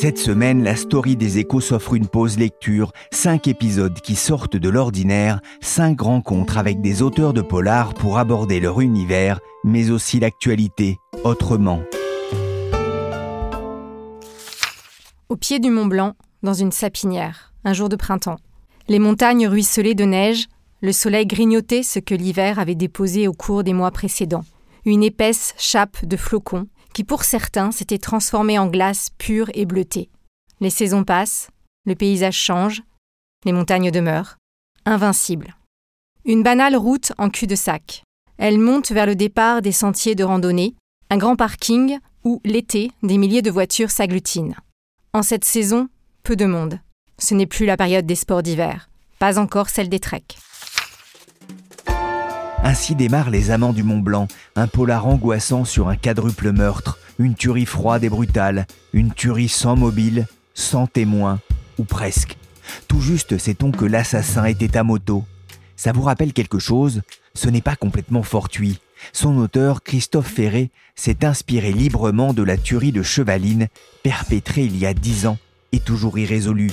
Cette semaine, la story des échos s'offre une pause lecture, cinq épisodes qui sortent de l'ordinaire, cinq rencontres avec des auteurs de polar pour aborder leur univers, mais aussi l'actualité, autrement. Au pied du Mont Blanc, dans une sapinière, un jour de printemps. Les montagnes ruisselaient de neige, le soleil grignotait ce que l'hiver avait déposé au cours des mois précédents. Une épaisse chape de flocons qui pour certains s'était transformé en glace pure et bleutée. Les saisons passent, le paysage change, les montagnes demeurent, invincibles. Une banale route en cul-de-sac. Elle monte vers le départ des sentiers de randonnée, un grand parking où, l'été, des milliers de voitures s'agglutinent. En cette saison, peu de monde. Ce n'est plus la période des sports d'hiver, pas encore celle des treks. Ainsi démarrent Les Amants du Mont Blanc, un polar angoissant sur un quadruple meurtre, une tuerie froide et brutale, une tuerie sans mobile, sans témoin, ou presque. Tout juste sait-on que l'assassin était à moto. Ça vous rappelle quelque chose? Ce n'est pas complètement fortuit. Son auteur, Christophe Ferré, s'est inspiré librement de la tuerie de Chevaline, perpétrée il y a dix ans et toujours irrésolue.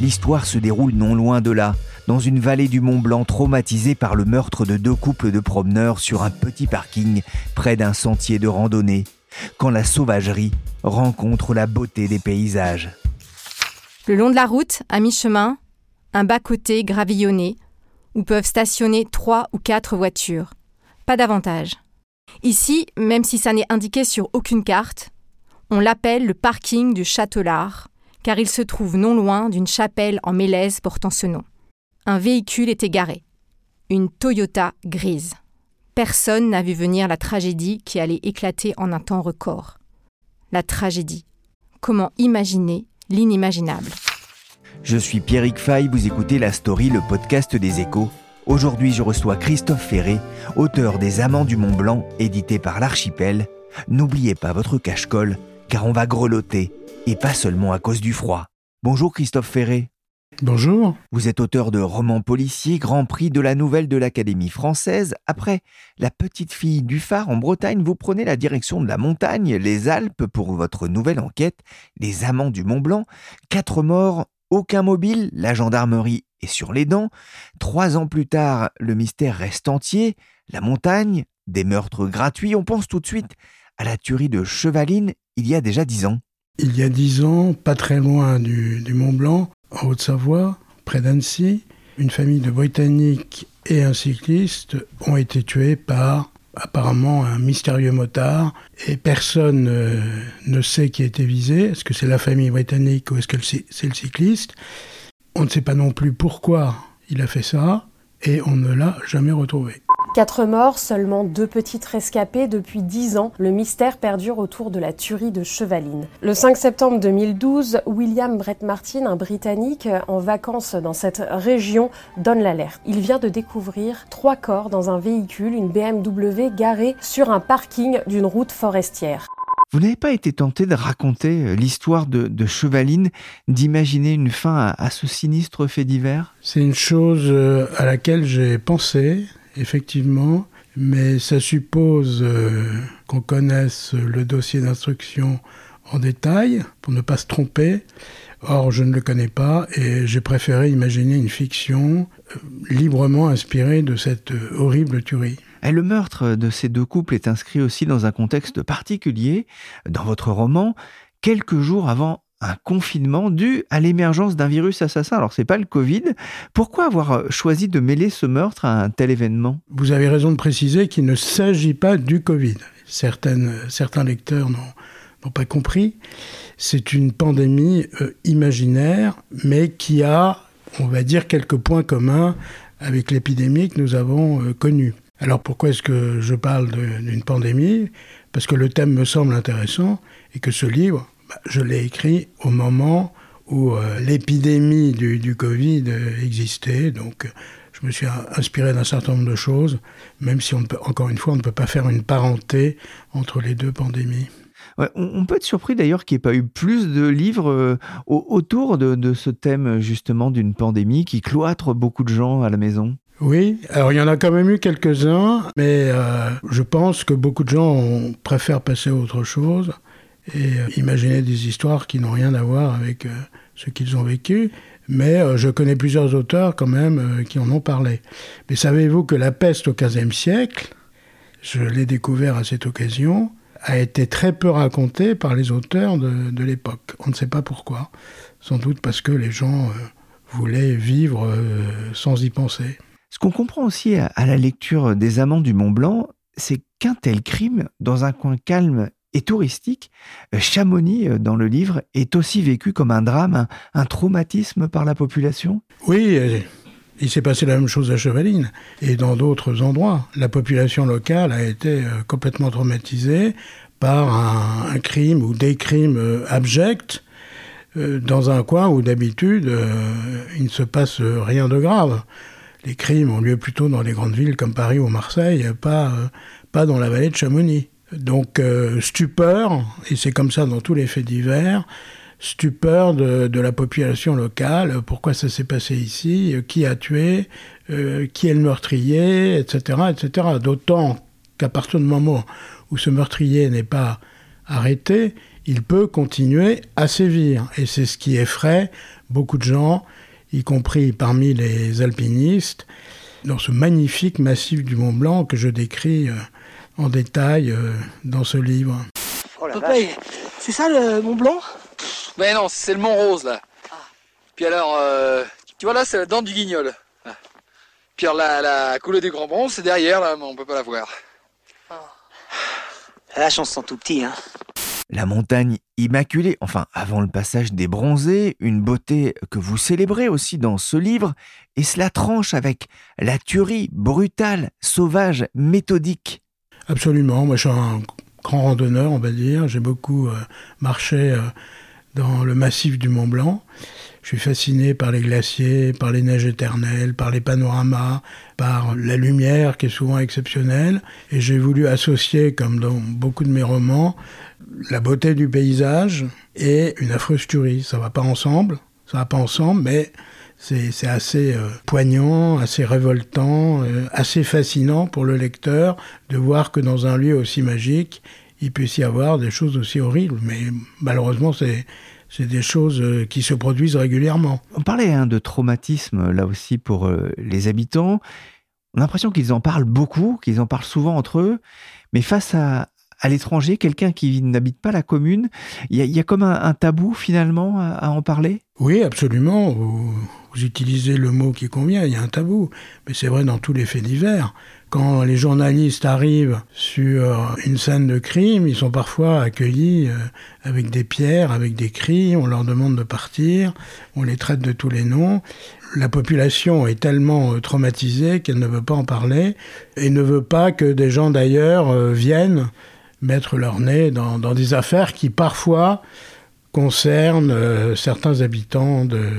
L'histoire se déroule non loin de là, dans une vallée du Mont Blanc traumatisée par le meurtre de deux couples de promeneurs sur un petit parking près d'un sentier de randonnée, quand la sauvagerie rencontre la beauté des paysages. Le long de la route, à mi-chemin, un bas-côté gravillonné, où peuvent stationner trois ou quatre voitures. Pas davantage. Ici, même si ça n'est indiqué sur aucune carte, on l'appelle le parking du Châtelard, car il se trouve non loin d'une chapelle en mélèze portant ce nom un véhicule était garé. Une Toyota grise. Personne n'a vu venir la tragédie qui allait éclater en un temps record. La tragédie. Comment imaginer l'inimaginable? Je suis Pierrick Fay, vous écoutez La Story, le podcast des échos. Aujourd'hui, je reçois Christophe Ferré, auteur des Amants du Mont Blanc, édité par l'Archipel. N'oubliez pas votre cache-colle, car on va grelotter, et pas seulement à cause du froid. Bonjour Christophe Ferré. Bonjour. Vous êtes auteur de romans policiers, Grand Prix de la Nouvelle de l'Académie française. Après La petite fille du phare en Bretagne, vous prenez la direction de la montagne, les Alpes, pour votre nouvelle enquête, Les Amants du Mont Blanc. Quatre morts, aucun mobile, la gendarmerie est sur les dents. Trois ans plus tard, le mystère reste entier. La montagne, des meurtres gratuits. On pense tout de suite à la tuerie de Chevaline il y a déjà dix ans. Il y a dix ans, pas très loin du, du Mont Blanc, en Haute-Savoie, près d'Annecy, une famille de Britanniques et un cycliste ont été tués par apparemment un mystérieux motard et personne euh, ne sait qui a été visé. Est-ce que c'est la famille britannique ou est-ce que c'est le cycliste? On ne sait pas non plus pourquoi il a fait ça et on ne l'a jamais retrouvé. Quatre morts, seulement deux petites rescapées depuis dix ans. Le mystère perdure autour de la tuerie de Chevaline. Le 5 septembre 2012, William Brett Martin, un Britannique en vacances dans cette région, donne l'alerte. Il vient de découvrir trois corps dans un véhicule, une BMW garée sur un parking d'une route forestière. Vous n'avez pas été tenté de raconter euh, l'histoire de, Chevaline, d'imaginer une fin à, à ce sinistre fait divers? C'est une chose euh, à laquelle j'ai pensé effectivement, mais ça suppose euh, qu'on connaisse le dossier d'instruction en détail pour ne pas se tromper. Or, je ne le connais pas et j'ai préféré imaginer une fiction euh, librement inspirée de cette euh, horrible tuerie. le meurtre de ces deux couples est inscrit aussi dans un contexte particulier dans votre roman, quelques jours avant un confinement dû à l'émergence d'un virus assassin. Alors c'est pas le Covid. Pourquoi avoir choisi de mêler ce meurtre à un tel événement? Vous avez raison de préciser qu'il ne s'agit pas du Covid. Certaines, certains lecteurs n'ont pas compris. C'est une pandémie euh, imaginaire, mais qui a, on va dire, quelques points communs avec l'épidémie que nous avons euh, connue. Alors pourquoi est-ce que je parle d'une pandémie? Parce que le thème me semble intéressant et que ce livre, je l'ai écrit au moment où euh, l'épidémie du, Covid euh, existait. Donc je me suis inspiré d'un certain nombre de choses, même si on peut, encore une fois, on ne peut pas faire une parenté entre les deux pandémies. on, peut être surpris d'ailleurs qu'il n'y ait pas eu plus de livres autour de, de, ce thème justement d'une pandémie qui cloître beaucoup de gens à la maison. Oui, alors il y en a quand même eu quelques-uns, mais euh, je pense que beaucoup de gens préfèrent passer à autre chose et euh, imaginer des histoires qui n'ont rien à voir avec euh, ce qu'ils ont vécu. Mais je connais plusieurs auteurs quand même qui en ont parlé. Mais savez-vous que la peste au XVe siècle, je l'ai découvert à cette occasion, a été très peu racontée par les auteurs de, de l'époque. On ne sait pas pourquoi. Sans doute parce que les gens voulaient vivre sans y penser. Ce qu'on comprend aussi à, la lecture des Amants du Mont Blanc, c'est qu'un tel crime, dans un coin calme et touristique, euh, Chamonix, euh, dans le livre, est aussi vécu comme un drame, un, traumatisme par la population Oui, euh, il s'est passé la même chose à Chevaline et dans d'autres endroits. La population locale a été complètement traumatisée par un, crime ou des crimes abjects dans un coin où d'habitude il ne se passe rien de grave les crimes ont lieu plutôt dans les grandes villes comme Paris ou Marseille, pas, pas dans la vallée de Chamonix. Donc euh, stupeur, et c'est comme ça dans tous les faits divers, stupeur de, la population locale, pourquoi ça s'est passé ici, qui a tué, euh, qui est le meurtrier, etc. etc. D'autant qu'à partir du moment où ce meurtrier n'est pas arrêté, il peut continuer à sévir. Et c'est ce qui effraie beaucoup de gens y compris parmi les alpinistes, dans ce magnifique massif du Mont Blanc que je décris euh, en détail euh, dans ce livre. Oh c'est ça le Mont Blanc? Mais non, c'est le Mont Rose là. Ah. Puis alors, euh, tu vois là, c'est la dent du Guignol. Ah. Puis alors, la, la coulée du Grand Bronze, c'est derrière là, mais on peut pas la voir. Ah. La chance sont tout petit, hein. La montagne immaculée, enfin avant le passage des bronzés, une beauté que vous célébrez aussi dans ce livre, et cela tranche avec la tuerie brutale, sauvage, méthodique. Absolument, moi je suis un grand randonneur, on va dire, j'ai beaucoup euh, marché euh, dans le massif du Mont Blanc. Je suis fasciné par les glaciers, par les neiges éternelles, par les panoramas, par la lumière qui est souvent exceptionnelle. Et j'ai voulu associer, comme dans beaucoup de mes romans, la beauté du paysage et une affreuse tuerie. Ça va pas ensemble, ça va pas ensemble, mais c'est assez euh, poignant, assez révoltant, euh, assez fascinant pour le lecteur de voir que dans un lieu aussi magique, il puisse y avoir des choses aussi horribles. Mais malheureusement, c'est c'est des choses euh, qui se produisent régulièrement. On parlait hein, de traumatisme là aussi pour les habitants. On a l'impression qu'ils en parlent beaucoup, qu'ils en parlent souvent entre eux, mais face à, à l'étranger, quelqu'un qui n'habite pas la commune, il y, a comme un, tabou finalement à, en parler? Oui, absolument. Vous, utilisez le mot qui convient, il y a un tabou. Mais c'est vrai dans tous les faits divers. Quand les journalistes arrivent sur une scène de crime, ils sont parfois accueillis euh, avec des pierres, avec des cris, on leur demande de partir, on les traite de tous les noms. La population est tellement euh, traumatisée qu'elle ne veut pas en parler et ne veut pas que des gens d'ailleurs euh, viennent mettre leur nez dans, des affaires qui parfois concernent euh, certains habitants de,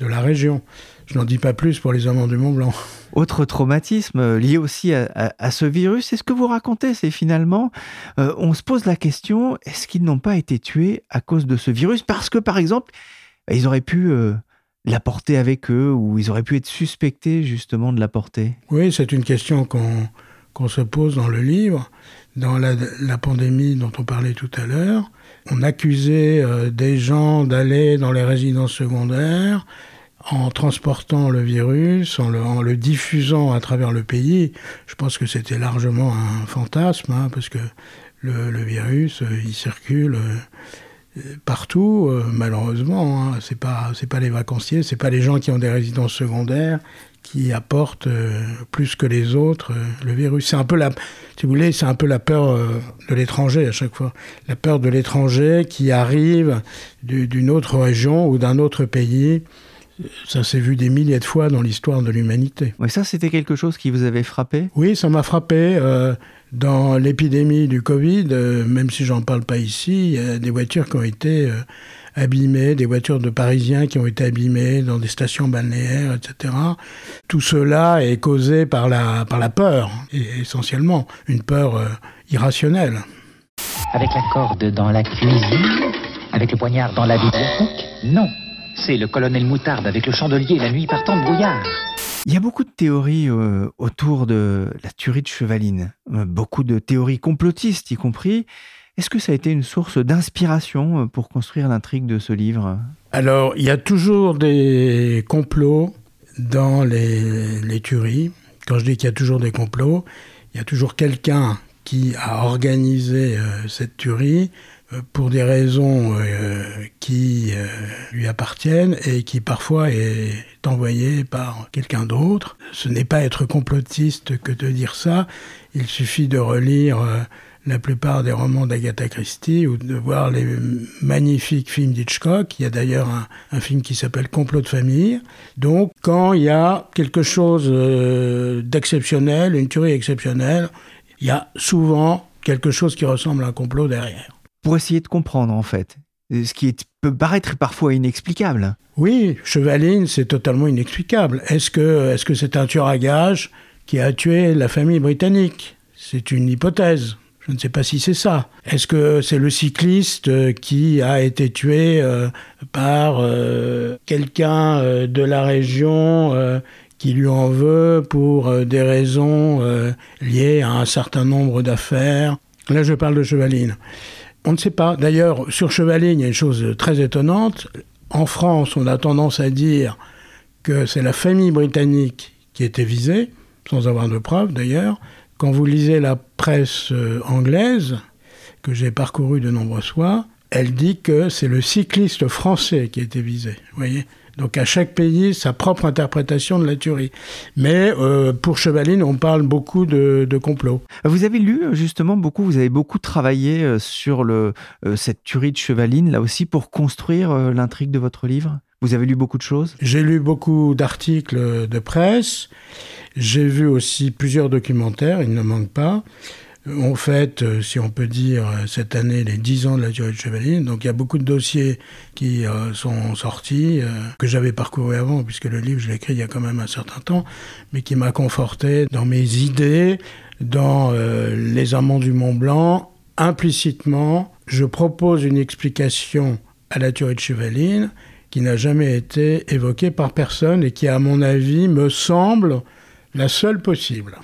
la région. Je n'en dis pas plus pour les amants du Mont Blanc. Autre traumatisme euh, lié aussi à, ce virus, c'est ce que vous racontez, c'est finalement, euh, on se pose la question, est-ce qu'ils n'ont pas été tués à cause de ce virus? Parce que, par exemple, bah, ils auraient pu l'apporter avec eux ou ils auraient pu être suspectés justement de l'apporter Oui, c'est une question qu'on se pose dans le livre dans la, pandémie dont on parlait tout à l'heure. On accusait euh, des gens d'aller dans les résidences secondaires en transportant le virus, en le, diffusant à travers le pays. Je pense que c'était largement un fantasme, hein, parce que le, virus, euh, il circule euh, partout, malheureusement. Hein. C'est pas, c'est pas les vacanciers, c'est pas les gens qui ont des résidences secondaires qui apportent plus que les autres le virus. C'est un peu la, si vous voulez, c'est un peu la peur de l'étranger à chaque fois. La peur de l'étranger qui arrive d'une autre région ou d'un autre pays ça s'est vu des milliers de fois dans l'histoire de l'humanité. Oui, ça, c'était quelque chose qui vous avait frappé? Oui, ça m'a frappé. Euh, dans l'épidémie du Covid, euh, même si j'en parle pas ici, il y a des voitures qui ont été euh, abîmées, des voitures de Parisiens qui ont été abîmées dans des stations balnéaires, etc. Tout cela est causé par la, par la peur, essentiellement, une peur irrationnelle. Avec la corde dans la cuisine Avec le poignard dans la bibliothèque? Non c'est le colonel Moutarde avec le chandelier la nuit partant de brouillard. Il y a beaucoup de théories euh, autour de la tuerie de Chevaline, euh, beaucoup de théories complotistes y compris. Est-ce que ça a été une source d'inspiration euh, pour construire l'intrigue de ce livre? Alors, il y a toujours des complots dans les, tueries. Quand je dis qu'il y a toujours des complots, il y a toujours quelqu'un qui a organisé cette tuerie euh, pour des raisons euh, qui euh, lui appartiennent et qui parfois est envoyé par quelqu'un d'autre. Ce n'est pas être complotiste que de dire ça. Il suffit de relire la plupart des romans d'Agatha Christie ou de voir les magnifiques films d'Hitchcock. Il y a d'ailleurs un, un, film qui s'appelle Complot de famille. Donc quand il y a quelque chose d'exceptionnel, une tuerie exceptionnelle, il y a souvent quelque chose qui ressemble à un complot derrière pour essayer de comprendre en fait, ce qui peut paraître parfois inexplicable. Oui, Chevaline, c'est totalement inexplicable. Est-ce que est-ce que c'est un tueur à gages qui a tué la famille britannique? C'est une hypothèse. Je ne sais pas si c'est ça. Est-ce que c'est le cycliste qui a été tué euh, par euh, quelqu'un euh, de la région qui lui en veut pour des raisons liées à un certain nombre d'affaires? Là, je parle de Chevaline. On ne sait pas. D'ailleurs, sur Chevalier, il y a une chose très étonnante. En France, on a tendance à dire que c'est la famille britannique qui était visée, sans avoir de preuves d'ailleurs. Quand vous lisez la presse euh, anglaise, que j'ai parcourue de nombreuses fois, elle dit que c'est le cycliste français qui a été visé. Voyez donc à chaque pays, sa propre interprétation de la tuerie. Mais euh, pour Chevaline, on parle beaucoup de, complot. Vous avez lu justement beaucoup, vous avez beaucoup travaillé euh, sur euh, cette tuerie de Chevaline, là aussi, pour construire l'intrigue de votre livre? Vous avez lu beaucoup de choses? J'ai lu beaucoup d'articles de presse. J'ai vu aussi plusieurs documentaires, il ne manque pas. On fête, euh, si on peut dire, cette année les 10 ans de la tuerie de Chevaline. Donc il y a beaucoup de dossiers qui euh, sont sortis, euh, que j'avais parcouru avant, puisque le livre, je l'ai écrit il y a quand même un certain temps, mais qui m'a conforté dans mes idées, dans les amants du Mont Blanc. Implicitement, je propose une explication à la tuerie de Chevaline qui n'a jamais été évoquée par personne et qui, à mon avis, me semble la seule possible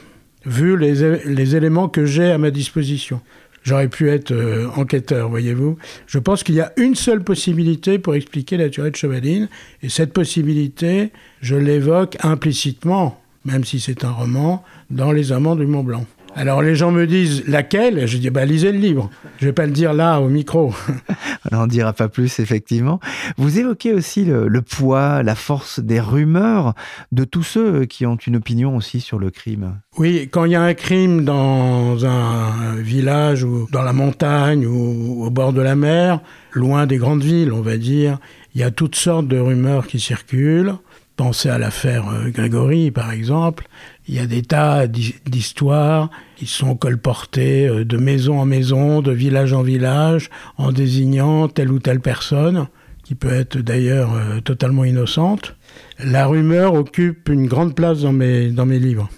vu les, éléments que j'ai à ma disposition. J'aurais pu être euh, enquêteur, voyez-vous. Je pense qu'il y a une seule possibilité pour expliquer la tuerie de Chevaline, et cette possibilité, je l'évoque implicitement, même si c'est un roman, dans Les Amants du Mont Blanc. Alors les gens me disent laquelle? Je dis bah lisez le livre. Je vais pas le dire là au micro. On n'en dira pas plus effectivement. Vous évoquez aussi le, poids, la force des rumeurs de tous ceux qui ont une opinion aussi sur le crime. Oui, quand il y a un crime dans un village ou dans la montagne ou au bord de la mer, loin des grandes villes, on va dire, il y a toutes sortes de rumeurs qui circulent. Pensez à l'affaire euh, Grégory, par exemple. Il y a des tas d'histoires qui sont colportées euh, de maison en maison, de village en village, en désignant telle ou telle personne, qui peut être d'ailleurs euh, totalement innocente. La rumeur occupe une grande place dans mes, dans mes livres.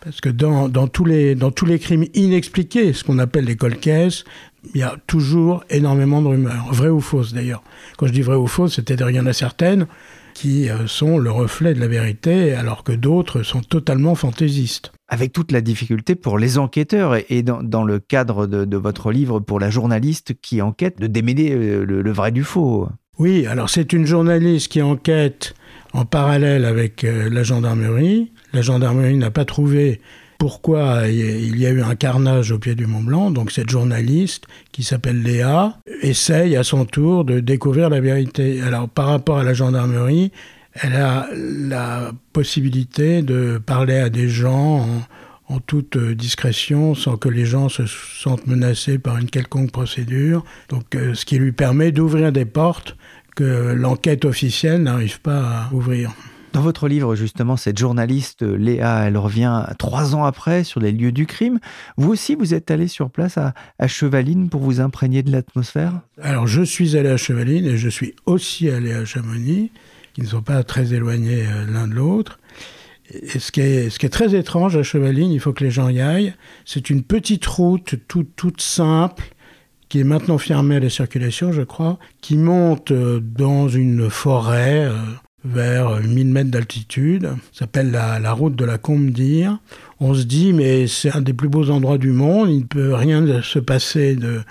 Parce que dans, dans, tous les, dans tous les crimes inexpliqués, ce qu'on appelle les colcaisses, il y a toujours énormément de rumeurs, vraies ou fausses d'ailleurs. Quand je dis vraies ou fausses, c'est-à-dire il certaines qui euh, sont le reflet de la vérité, alors que d'autres sont totalement fantaisistes. Avec toute la difficulté pour les enquêteurs et dans, le cadre de, votre livre pour la journaliste qui enquête, de démêler euh, le, vrai du faux. Oui, alors c'est une journaliste qui enquête en parallèle avec euh, la gendarmerie. La gendarmerie n'a pas trouvé pourquoi il y a eu un carnage au pied du Mont Blanc. Donc cette journaliste qui s'appelle Léa essaye à son tour de découvrir la vérité. Alors par rapport à la gendarmerie, elle a la possibilité de parler à des gens en, toute discrétion, sans que les gens se sentent menacés par une quelconque procédure. Donc, euh, ce qui lui permet d'ouvrir des portes que l'enquête officielle n'arrive pas à ouvrir. Dans votre livre, justement, cette journaliste Léa, elle revient trois ans après sur les lieux du crime. Vous aussi, vous êtes allé sur place à, Chevaline pour vous imprégner de l'atmosphère? Alors, je suis allé à Chevaline et je suis aussi allé à Chamonix qui ne sont pas très éloignés euh, l'un de l'autre. Et ce qui, est, très étrange à Chevaline, il faut que les gens y aillent, c'est une petite route toute, toute simple, qui est maintenant fermée à la circulation, je crois, qui monte euh, dans une forêt euh, vers 1000 mètres d'altitude, s'appelle la, route de la Combe d'Ire. On se dit, mais c'est un des plus beaux endroits du monde, il ne peut rien se passer de,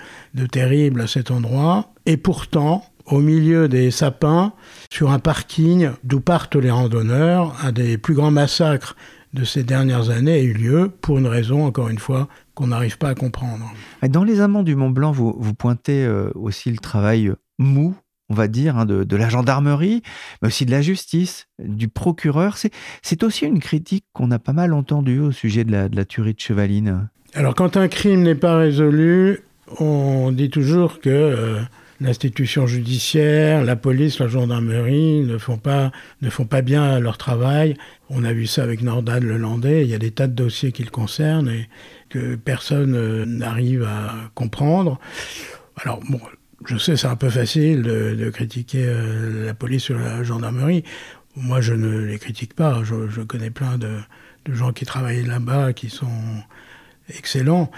terrible à cet endroit. Et pourtant, au milieu des sapins, sur un parking d'où partent les randonneurs. Un des plus grands massacres de ces dernières années a eu lieu pour une raison, encore une fois, qu'on n'arrive pas à comprendre. Dans les amants du Mont Blanc, vous, vous pointez euh, aussi le travail mou, on va dire, hein, de, la gendarmerie, mais aussi de la justice, du procureur. C'est aussi une critique qu'on a pas mal entendue au sujet de la, tuerie de Chevaline. Alors quand un crime n'est pas résolu, on dit toujours que... Euh, l'institution judiciaire, la police, la gendarmerie ne font pas, ne font pas bien leur travail. On a vu ça avec Nordal le Landais. Il y a des tas de dossiers qui le concernent et que personne euh, n'arrive à comprendre. Alors, bon, je sais, c'est un peu facile de, critiquer euh, la police ou la gendarmerie. Moi, je ne les critique pas. Je, connais plein de, gens qui travaillent là-bas, qui sont excellent.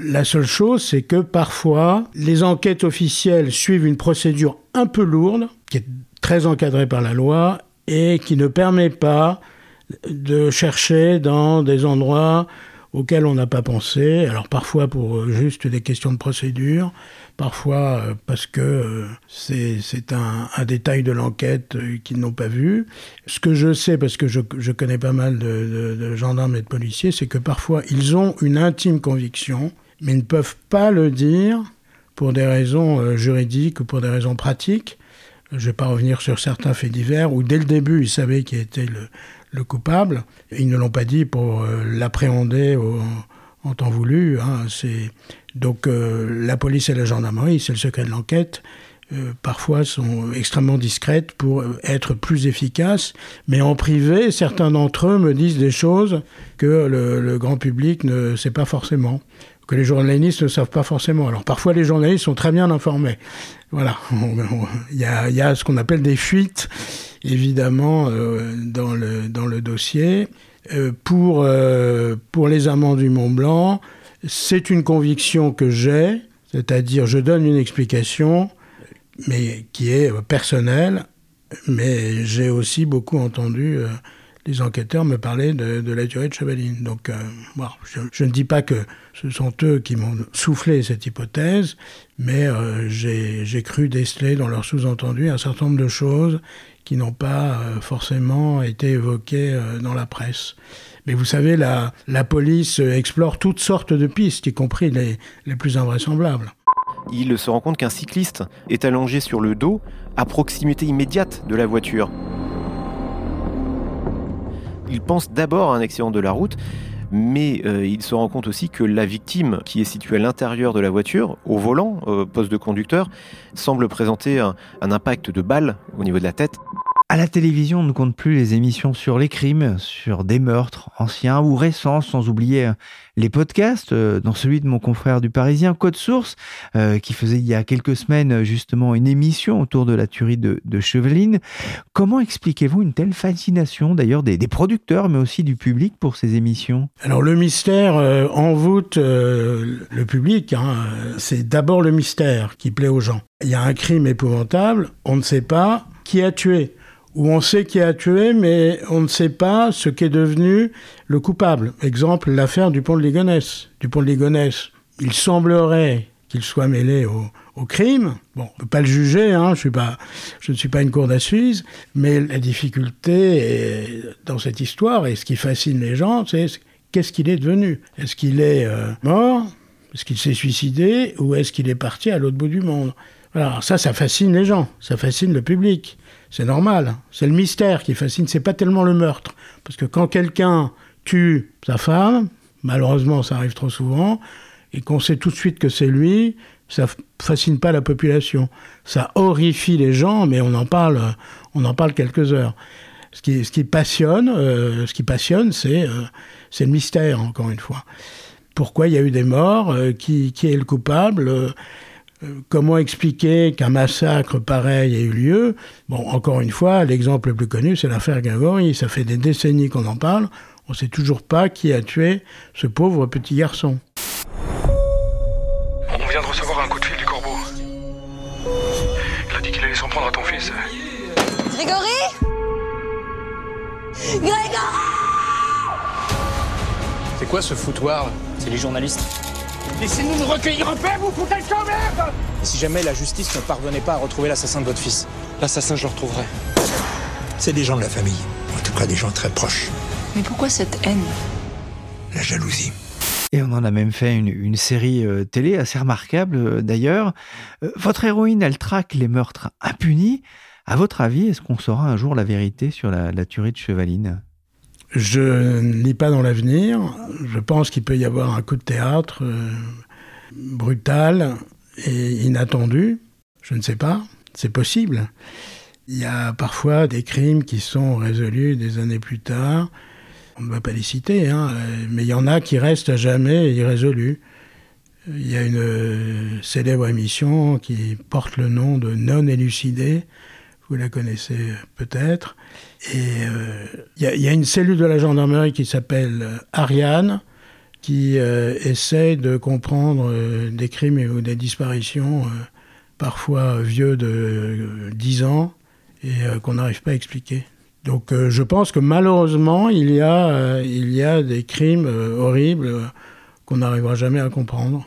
La seule chose, c'est que parfois, les enquêtes officielles suivent une procédure un peu lourde, qui est très encadrée par la loi, et qui ne permet pas de chercher dans des endroits auxquels on n'a pas pensé, alors parfois pour juste des questions de procédure, parfois euh, parce que euh, c'est un, détail de l'enquête euh, qu'ils n'ont pas vu. Ce que je sais, parce que je, connais pas mal de, gendarmes et de policiers, c'est que parfois ils ont une intime conviction, mais ne peuvent pas le dire pour des raisons juridiques ou pour des raisons pratiques. Je ne vais pas revenir sur certains faits divers où dès le début ils savaient qui était le, le coupable. Ils ne l'ont pas dit pour l'appréhender en temps voulu. Hein. Donc euh, la police et la gendarmerie, c'est le secret de l'enquête, euh, parfois sont extrêmement discrètes pour euh, être plus efficaces, mais en privé, certains d'entre eux me disent des choses que le, grand public ne sait pas forcément, que les journalistes ne savent pas forcément. Alors parfois les journalistes sont très bien informés. Voilà, il y a, ce qu'on appelle des fuites, évidemment, dans, le, dans le dossier. pour, pour les amants du Mont Blanc, c'est une conviction que j'ai, c'est-à-dire je donne une explication, mais qui est euh, personnelle, mais j'ai aussi beaucoup entendu euh, les enquêteurs me parler de, la durée de Chevaline. Donc, euh, je, ne dis pas que ce sont eux qui m'ont soufflé cette hypothèse, mais j'ai cru déceler dans leur sous-entendu un certain nombre de choses qui n'ont pas forcément été évoquées dans la presse. Mais vous savez, la, la police explore toutes sortes de pistes, y compris les, les plus invraisemblables. Il se rend compte qu'un cycliste est allongé sur le dos, à proximité immédiate de la voiture. Il pense d'abord à un accident de la route, mais euh, il se rend compte aussi que la victime, qui est située à l'intérieur de la voiture, au volant, au poste de conducteur, semble présenter un, un impact de balle au niveau de la tête. À la télévision, on ne compte plus les émissions sur les crimes, sur des meurtres anciens ou récents, sans oublier euh, les podcasts, euh, dans celui de mon confrère du Parisien, Code Source, euh, qui faisait il y a quelques semaines justement une émission autour de la tuerie de, de Cheveline. Comment expliquez-vous une telle fascination d'ailleurs des, producteurs, mais aussi du public pour ces émissions? Alors le mystère envoûte le public. Hein. C'est d'abord le mystère qui plaît aux gens. Il y a un crime épouvantable, on ne sait pas qui a tué où on sait qui a tué, mais on ne sait pas ce qu'est devenu le coupable. Exemple, l'affaire du pont de Ligonnès. Du pont de Ligonnès, il semblerait qu'il soit mêlé au, crime. Bon, on ne peut pas le juger, hein, je ne suis pas une cour d'assises, mais la difficulté dans cette histoire, et ce qui fascine les gens, c'est qu'est-ce qu'il est devenu? Est-ce qu'il est, euh, mort? Est-ce qu'il s'est suicidé? Ou est-ce qu'il est parti à l'autre bout du monde? Alors ça, ça fascine les gens, ça fascine le public. C'est normal, c'est le mystère qui fascine, c'est pas tellement le meurtre. Parce que quand quelqu'un tue sa femme, malheureusement ça arrive trop souvent, et qu'on sait tout de suite que c'est lui, ça fascine pas la population. Ça horrifie les gens, mais on en parle, on en parle quelques heures. Ce qui, passionne, euh, ce qui passionne, c'est euh, c'est le mystère encore une fois. Pourquoi il y a eu des morts euh, qui, qui, est le coupable Comment expliquer qu'un massacre pareil ait eu lieu? Bon, encore une fois, l'exemple le plus connu, c'est l'affaire Grégory. Ça fait des décennies qu'on en parle. On ne sait toujours pas qui a tué ce pauvre petit garçon. Grégory? Grégory C'est quoi ce foutoir? C'est les journalistes. Laissez-nous nous recueillir un peu, vous foutez même Et si jamais la justice ne parvenait pas à retrouver l'assassin de votre fils L'assassin, je le retrouverai. C'est des gens de la famille, en tout cas des gens très proches. Mais pourquoi cette haine La jalousie. Et on en a même fait une, série euh, télé assez remarquable euh, d'ailleurs. Euh, votre héroïne, elle traque les meurtres impunis. À votre avis, est-ce qu'on saura un jour la vérité sur la, tuerie de Chevaline? Je ne lis pas dans l'avenir. Je pense qu'il peut y avoir un coup de théâtre euh, brutal et inattendu. Je ne sais pas. C'est possible. Il y a parfois des crimes qui sont résolus des années plus tard. On ne va pas les citer, hein, mais il y en a qui restent à jamais irrésolus. Il y a une célèbre émission qui porte le nom de Non élucidé, vous la connaissez peut-être. Et il euh, y, a une cellule de la gendarmerie qui s'appelle euh, Ariane, qui euh, essaie de comprendre des crimes ou des disparitions, parfois vieux de 10 ans, et qu'on n'arrive pas à expliquer. Donc je pense que malheureusement, il y a, il y a des crimes horribles qu'on n'arrivera jamais à comprendre,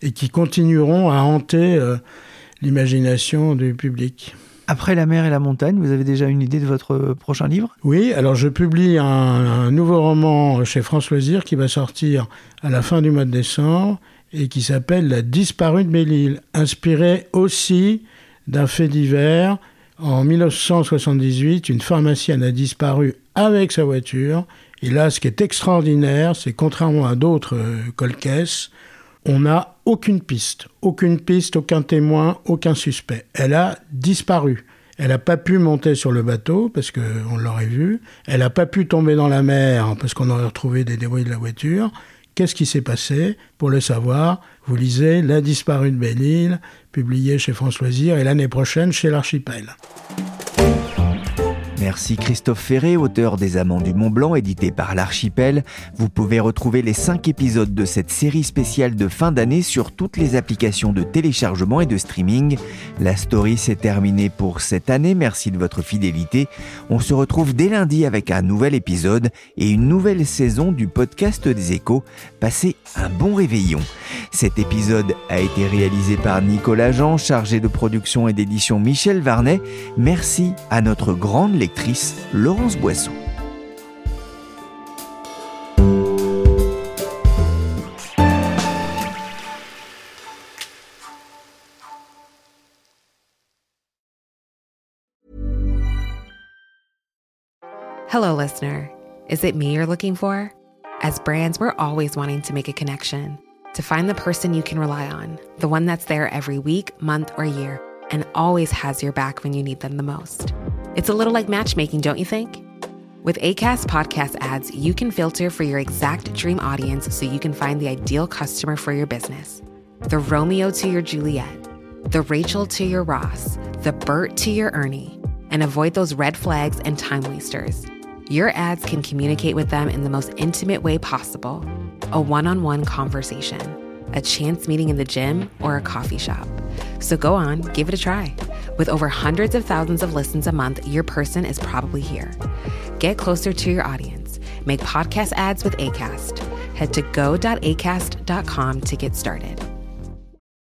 et qui continueront à hanter l'imagination du public. Après la mer et la montagne, vous avez déjà une idée de votre prochain livre? Oui, alors je publie un, nouveau roman chez France Loisirs qui va sortir à la fin du mois de décembre et qui s'appelle La disparue de Belle-Île, inspiré aussi d'un fait divers. En 1978, une pharmacienne a disparu avec sa voiture. Et là, ce qui est extraordinaire, c'est contrairement à d'autres euh, on n'a aucune piste, aucune piste, aucun témoin, aucun suspect. Elle a disparu. Elle n'a pas pu monter sur le bateau parce qu'on l'aurait vu. Elle n'a pas pu tomber dans la mer parce qu'on aurait retrouvé des débris de la voiture. Qu'est-ce qui s'est passé? Pour le savoir, vous lisez La disparue de Belle-Île, publié chez France Loisirs et l'année prochaine chez l'Archipel. Merci Christophe Ferré, auteur des Amants du Mont Blanc, édité par l'Archipel. Vous pouvez retrouver les cinq épisodes de cette série spéciale de fin d'année sur toutes les applications de téléchargement et de streaming. La story s'est terminée pour cette année. Merci de votre fidélité. On se retrouve dès lundi avec un nouvel épisode et une nouvelle saison du podcast des échos. Passez un bon réveillon. Cet épisode a été réalisé par Nicolas Jean, chargé de production et d'édition Michel Varnet. Merci à notre grande lecture Laurence Boisseau. Hello, listener. Is it me you're looking for? As brands, we're always wanting to make a connection, to find the person you can rely on, the one that's there every week, month, or year, and always has your back when you need them the most. It's a little like matchmaking, don't you think? With ACAST podcast ads, you can filter for your exact dream audience so you can find the ideal customer for your business. The Romeo to your Juliet, the Rachel to your Ross, the Bert to your Ernie, and avoid those red flags and time wasters. Your ads can communicate with them in the most intimate way possible a one on one conversation, a chance meeting in the gym, or a coffee shop. So go on, give it a try. With over hundreds of thousands of listens a month, your person is probably here. Get closer to your audience. Make podcast ads with ACAST. Head to go.acast.com to get started.